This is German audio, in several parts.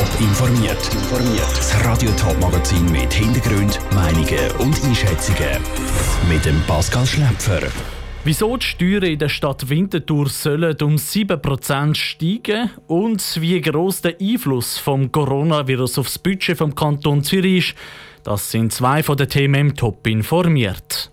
Top informiert. Das Radio Top Magazin mit Hintergrund, Meinungen und Einschätzungen mit dem Pascal Schläpfer. Wieso die Steuern in der Stadt Winterthur sollen um 7% steigen und wie groß der Einfluss vom Coronavirus aufs Budget vom Kanton Zürich ist, das sind zwei von den Themen im Top informiert.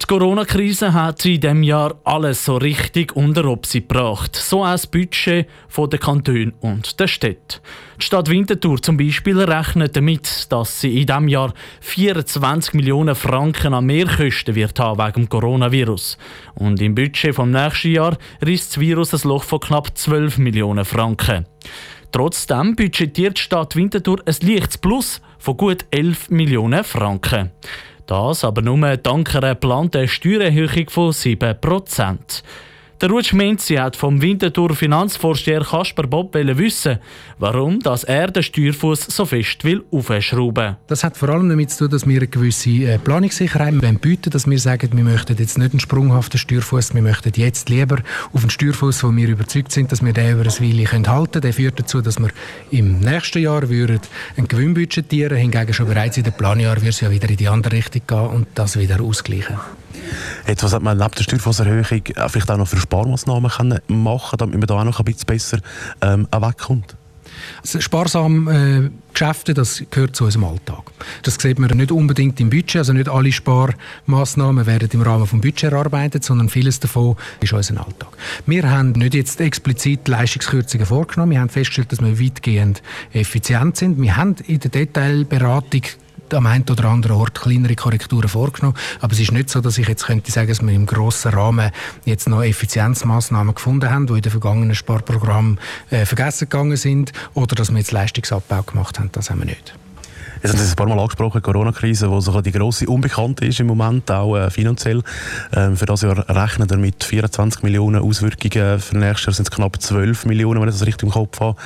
Die Corona-Krise hat in diesem Jahr alles so richtig unter Obsi gebracht. So auch das Budget der Kantone und der Städte. Die Stadt Winterthur zum Beispiel rechnet damit, dass sie in diesem Jahr 24 Millionen Franken an Mehrkosten wird haben wegen Coronavirus. Und im Budget vom nächsten Jahr risst das Virus ein Loch von knapp 12 Millionen Franken. Trotzdem budgetiert die Stadt Winterthur ein leichtes Plus von gut 11 Millionen Franken. Das aber nur dank einer geplanten Steuererhöhung von 7%. Der Rutsch Menzi hat vom Winterthur Finanzvorsteher Kasper Bob wissen, warum dass er den Steuerfuß so fest will aufschrauben. Das hat vor allem damit zu tun, dass wir eine gewisse äh, Planungssicherheit bieten dass wir sagen, wir möchten jetzt nicht einen sprunghaften Steuerfuß, wir möchten jetzt lieber auf einen Steuerfuß, wo wir überzeugt sind, dass wir den über eine Weile halten können. Der führt dazu, dass wir im nächsten Jahr würden einen Gewinn budgetieren, hingegen schon bereits in dem Planjahr wird es ja wieder in die andere Richtung gehen und das wieder ausgleichen. Jetzt, hat man neben der Steuerfosserhöhung vielleicht auch noch für Sparmaßnahmen können machen damit man da auch noch ein bisschen besser ähm, wegkommt? Sparsame äh, Geschäfte, das gehört zu unserem Alltag. Das sieht man nicht unbedingt im Budget, also nicht alle Sparmaßnahmen werden im Rahmen des Budgets erarbeitet, sondern vieles davon ist unser Alltag. Wir haben nicht jetzt explizit Leistungskürzungen vorgenommen, wir haben festgestellt, dass wir weitgehend effizient sind. Wir haben in der Detailberatung am einen oder anderen Ort kleinere Korrekturen vorgenommen. Aber es ist nicht so, dass ich jetzt könnte sagen, dass wir im grossen Rahmen jetzt noch Effizienzmaßnahmen gefunden haben, die in den vergangenen Sparprogrammen äh, vergessen gegangen sind, oder dass wir jetzt Leistungsabbau gemacht haben. Das haben wir nicht. Jetzt haben Sie ein paar Mal angesprochen, die Corona-Krise, die so die grosse Unbekannte ist im Moment, auch äh, finanziell. Ähm, für das Jahr rechnen wir mit 24 Millionen Auswirkungen. Für nächstes Jahr sind es knapp 12 Millionen, wenn ich das richtig im Kopf habe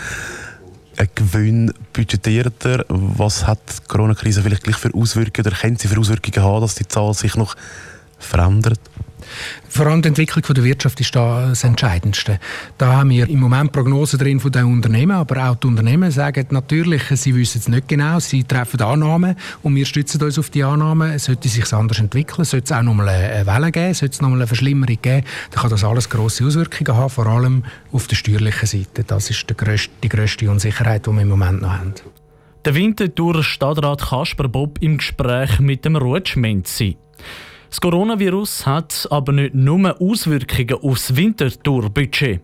Gewinn budgetiert er? Was hat die Corona-Krise vielleicht gleich für Auswirkungen oder können sie für Auswirkungen haben, dass die Zahl sich noch verändert? Vor allem die Entwicklung der Wirtschaft ist da das Entscheidendste. Da haben wir im Moment Prognosen drin von den Unternehmen, aber auch die Unternehmen sagen natürlich, sie wissen es nicht genau, sie treffen Annahmen und wir stützen uns auf die Annahmen. Sollte sich anders entwickeln, sollte es auch noch mal eine Welle geben, sollte es noch mal eine Verschlimmerung geben, dann kann das alles grosse Auswirkungen haben, vor allem auf der steuerlichen Seite. Das ist die grösste, die grösste Unsicherheit, die wir im Moment noch haben. Der Winterthur Stadtrat Kasper Bob im Gespräch mit dem Menzi. Das Coronavirus hat aber nicht nur Auswirkungen aufs Winterthur-Budget.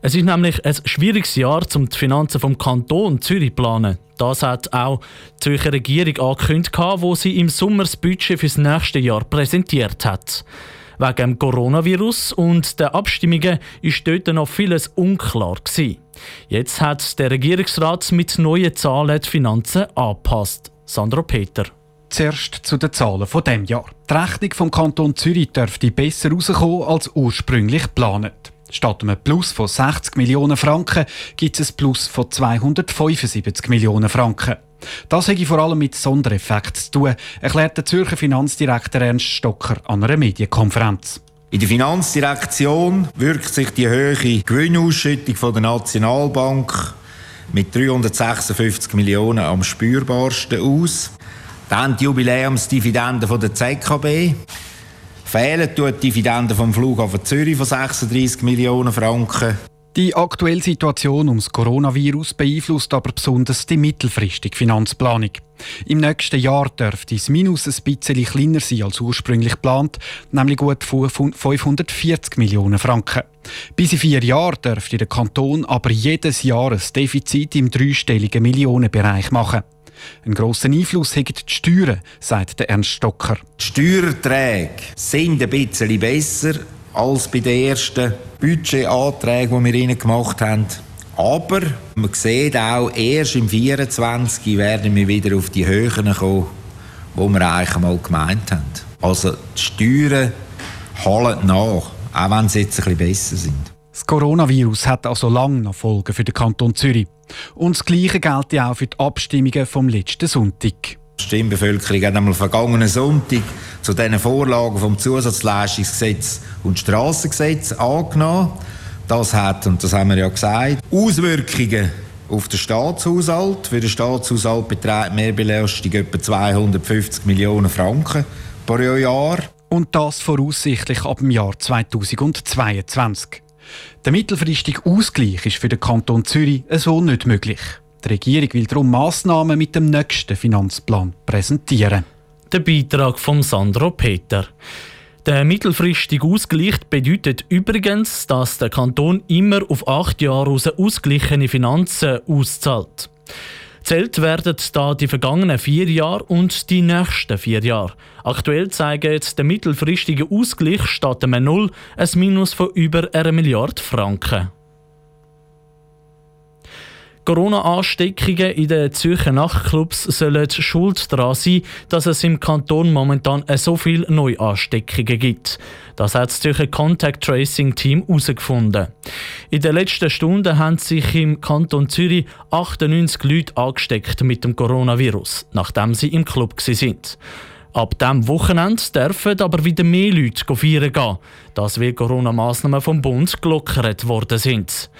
Es ist nämlich ein schwieriges Jahr, um die Finanzen vom Kanton Zürich zu planen. Das hat auch die Zürcher Regierung angekündigt, wo sie im Sommer das Budget für das nächste Jahr präsentiert hat. Wegen dem Coronavirus und der Abstimmungen ist dort noch vieles unklar. Jetzt hat der Regierungsrat mit neuen Zahlen die Finanzen angepasst. Sandro Peter. Zuerst zu den Zahlen von dem Jahr. Die Rechnung vom Kanton Zürich dürfte besser herauskommen als ursprünglich geplant. Statt einem Plus von 60 Millionen Franken gibt es ein Plus von 275 Millionen Franken. Das hätte vor allem mit Sondereffekten zu tun, erklärt der Zürcher Finanzdirektor Ernst Stocker an einer Medienkonferenz. In der Finanzdirektion wirkt sich die hohe Gewinnausschüttung von der Nationalbank mit 356 Millionen am spürbarsten aus. Dann die Jubiläumsdividende der ZKB. Fehlen die Dividende vom Flughafen Zürich von 36 Millionen Franken. Die aktuelle Situation ums Coronavirus beeinflusst aber besonders die mittelfristige Finanzplanung. Im nächsten Jahr dürfte das Minus ein bisschen kleiner sein als ursprünglich geplant, nämlich gut 540 Millionen Franken. Bis in vier Jahren dürfte der Kanton aber jedes Jahr ein Defizit im dreistelligen Millionenbereich machen. Einen grossen Einfluss haben die Steuern, sagt der Ernst Stocker. Die Steuerträge sind ein bisschen besser als bei den ersten Budgetanträgen, die wir ihnen gemacht haben. Aber man sieht auch, erst im 24 werden wir wieder auf die Höhen kommen, die wir eigentlich mal gemeint haben. Also die Steuern holen nach, auch wenn sie jetzt ein bisschen besser sind. Das Coronavirus hat also lange noch Folgen für den Kanton Zürich. Und das Gleiche gilt ja auch für die Abstimmungen vom letzten Sonntag. Die Stimmbevölkerung hat am vergangenen Sonntag zu diesen Vorlagen vom Zusatzleistungsgesetz und Strassengesetz angenommen. Das hat, und das haben wir ja gesagt, Auswirkungen auf den Staatshaushalt. Für den Staatshaushalt beträgt Mehrbelastung etwa 250 Millionen Franken pro Jahr. Und das voraussichtlich ab dem Jahr 2022. Der mittelfristige Ausgleich ist für den Kanton Zürich so nicht möglich. Die Regierung will darum Massnahmen mit dem nächsten Finanzplan präsentieren. Der Beitrag von Sandro Peter. Der mittelfristige Ausgleich bedeutet übrigens, dass der Kanton immer auf acht Jahre aus ausgeglichene Finanzen auszahlt. Zählt werden da die vergangenen vier Jahre und die nächsten vier Jahre. Aktuell zeigt der mittelfristige Ausgleich statt einem Null ein Minus von über einer Milliarde Franken. Corona-Ansteckungen in den Zürcher Nachtclubs sollen schuld daran sein, dass es im Kanton momentan so viele Neuansteckungen gibt. Das hat das Zürcher Contact Tracing Team herausgefunden. In den letzten Stunden haben sich im Kanton Zürich 98 Leute angesteckt mit dem Coronavirus, nachdem sie im Club sind. Ab diesem Wochenende dürfen aber wieder mehr Leute feiern gehen, das weil Corona-Massnahmen vom Bund gelockert worden sind.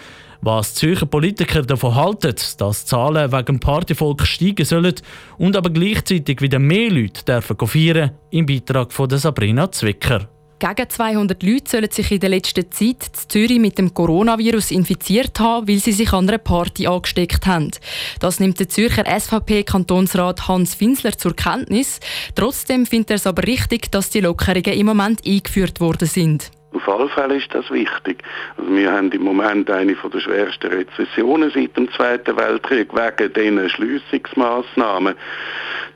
Was Zürcher Politiker davon halten, dass Zahlen wegen Partyvolk steigen sollen und aber gleichzeitig wieder mehr Leute dürfen feiern, im Beitrag von Sabrina Zwicker. Gegen 200 Leute sollen sich in der letzten Zeit in Zürich mit dem Coronavirus infiziert haben, weil sie sich an einer Party angesteckt haben. Das nimmt der Zürcher SVP-Kantonsrat Hans Finsler zur Kenntnis. Trotzdem findet er es aber richtig, dass die Lockerungen im Moment eingeführt worden sind. Auf alle Fälle ist das wichtig. Also wir haben im Moment eine der schwersten Rezessionen seit dem Zweiten Weltkrieg wegen diesen Schliessungsmaßnahmen.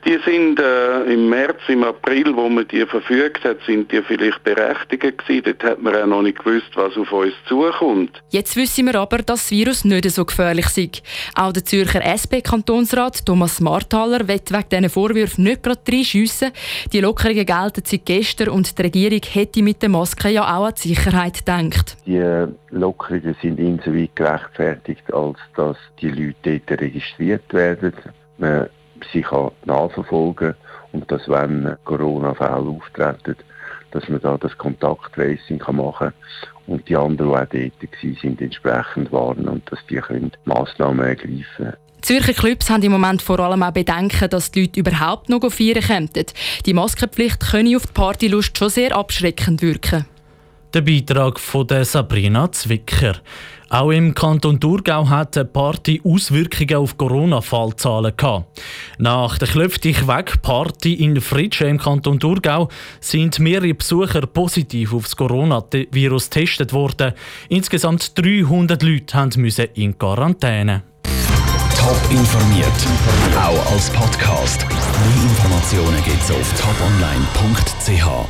Die sind äh, im März, im April, wo man die verfügt hat, sind die vielleicht berechtigt gewesen. Dort hat man auch noch nicht gewusst, was auf uns zukommt. Jetzt wissen wir aber, dass das Virus nicht so gefährlich ist. Auch der Zürcher SP-Kantonsrat Thomas Marthaler wird wegen diesen Vorwürfen nicht gerade reinschiessen. Die Lockerungen gelten seit gestern und die Regierung hätte mit der Maske ja auch an die Sicherheit gedacht. Die Lockerungen sind insoweit gerechtfertigt, als dass die Leute dort registriert werden. Man sie kann nachverfolgen und dass wenn Corona-Fälle auftreten, dass man da das Kontakttracing machen kann und die anderen, die auch dort waren, sind entsprechend warnen und dass die können Massnahmen ergreifen können. Zürcher Clubs haben im Moment vor allem auch Bedenken, dass die Leute überhaupt noch feiern könnten. Die Maskenpflicht könne auf die Partylust schon sehr abschreckend wirken. Der Beitrag von Sabrina Zwicker. Auch im Kanton Thurgau hat die Party Auswirkungen auf Corona-Fallzahlen gehabt. Nach der Klöpftich weg Party in Fritsche im Kanton Thurgau sind mehrere Besucher positiv auf das Coronavirus getestet worden. Insgesamt 300 Leute mussten in Quarantäne. Top informiert, auch als Podcast. Mehr Informationen gibt's auf toponline.ch.